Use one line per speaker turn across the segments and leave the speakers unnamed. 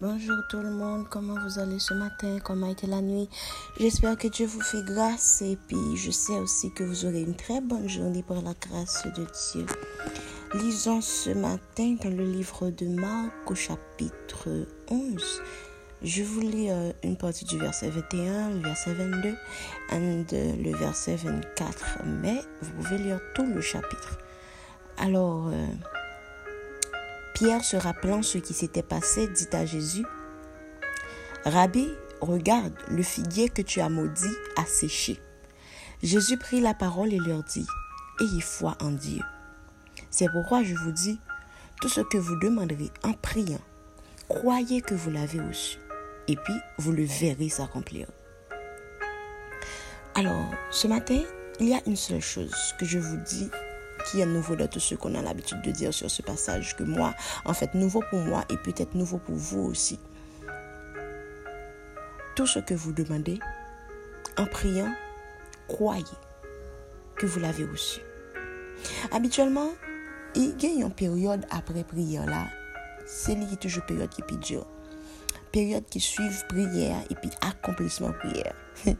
Bonjour tout le monde, comment vous allez ce matin, comment a été la nuit? J'espère que Dieu vous fait grâce et puis je sais aussi que vous aurez une très bonne journée par la grâce de Dieu. Lisons ce matin dans le livre de Marc au chapitre 11. Je vous lis euh, une partie du verset 21, le verset 22 et le verset 24, mais vous pouvez lire tout le chapitre. Alors, euh, Pierre, se rappelant ce qui s'était passé, dit à Jésus, Rabbi, regarde, le figuier que tu as maudit a séché. Jésus prit la parole et leur dit, Ayez foi en Dieu. C'est pourquoi je vous dis, tout ce que vous demanderez en priant, croyez que vous l'avez reçu, et puis vous le verrez s'accomplir. Alors, ce matin, il y a une seule chose que je vous dis qui est nouveau de tout ce qu'on a l'habitude de dire sur ce passage, que moi, en fait, nouveau pour moi et peut-être nouveau pour vous aussi. Tout ce que vous demandez, en priant, croyez que vous l'avez reçu. Habituellement, il y a une période après prière là, c'est lié toujours période qui est dure. Période qui suit prière et puis accomplissement prière.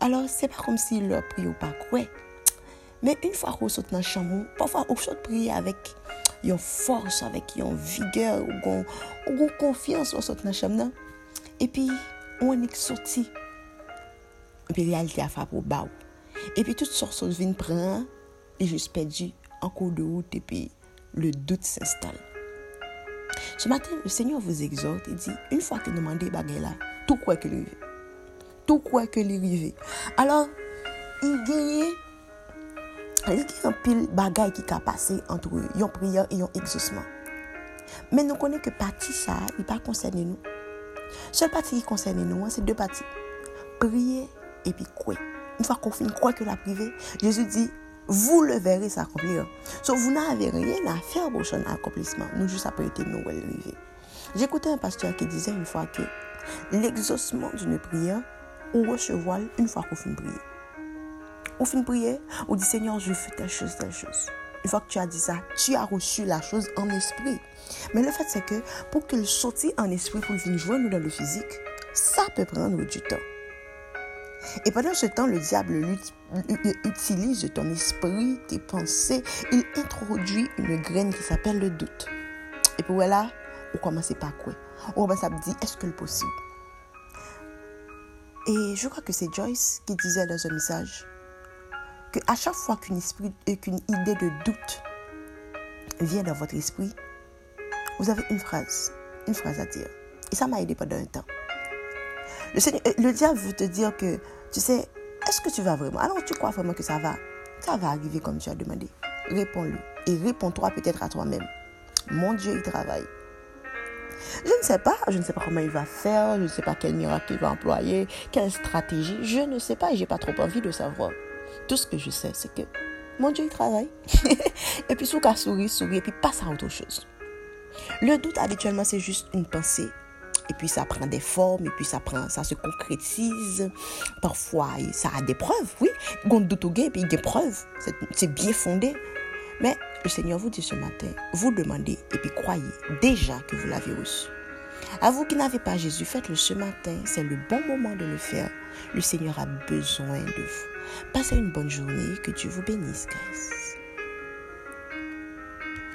Alors, c'est pas comme si leur prie ou pas quoi. Mais une fois qu'on saute dans le chambre, parfois on saute prier avec une force, avec une vigueur, confiance on saute dans le chambre. Et puis, on est sorti. Et puis, la réalité a fait pour bas. Et puis, toutes sortes de viennent prendre et juste perdu en cours de route et puis le doute s'installe. Ce matin, le Seigneur vous exhorte et dit, une fois que nous demandez baguette là, tout quoi que lui Tout quoi que lui Alors, il gagne il y a un pile bagay qui a passé entre une prière et un exaucement? Mais nous connaissons que partie ça, il pas concerné nous. Seule partie qui concerne nous, c'est deux parties. Prier et puis quoi. Une fois qu'on finit quoi que la privé, Jésus dit, vous le verrez s'accomplir. So, vous n'avez rien à faire pour son accomplissement. Nous juste après été nous arriver. J'écoutais un pasteur qui disait une fois que l'exaucement d'une prière, on recevoir une fois qu'on finit prier. Fin de prière, on dit Seigneur, je fais telle chose, telle chose. Une fois que tu as dit ça, tu as reçu la chose en esprit. Mais le fait, c'est que pour qu'il sorte en esprit pour venir jouer nous dans le physique, ça peut prendre du temps. Et pendant ce temps, le diable utilise ton esprit, tes pensées. Il introduit une graine qui s'appelle le doute. Et puis voilà, on commence par quoi? On commence à dire, est-ce que le possible? Et je crois que c'est Joyce qui disait dans un message, que à chaque fois euh, qu'une idée de doute vient dans votre esprit, vous avez une phrase, une phrase à dire. Et ça m'a aidé pendant un temps. Euh, le diable veut te dire que, tu sais, est-ce que tu vas vraiment Alors tu crois vraiment que ça va Ça va arriver comme tu as demandé? Réponds-lui. Et réponds-toi peut-être à toi-même. Mon Dieu, il travaille. Je ne sais pas, je ne sais pas comment il va faire, je ne sais pas quel miracle il va employer, quelle stratégie, je ne sais pas et j'ai pas trop envie de savoir. Tout ce que je sais, c'est que mon Dieu, il travaille. et puis, sous qu'à sourire, sourire, et puis passe à autre chose. Le doute, habituellement, c'est juste une pensée. Et puis, ça prend des formes, et puis ça prend, ça se concrétise. Parfois, ça a des preuves, oui. On doute au et puis des preuves. C'est bien fondé. Mais le Seigneur vous dit ce matin, vous demandez et puis croyez déjà que vous l'avez reçu. À vous qui n'avez pas Jésus, faites-le ce matin. C'est le bon moment de le faire. Le Seigneur a besoin de vous. Passez une bonne journée. Que Dieu vous bénisse, guys.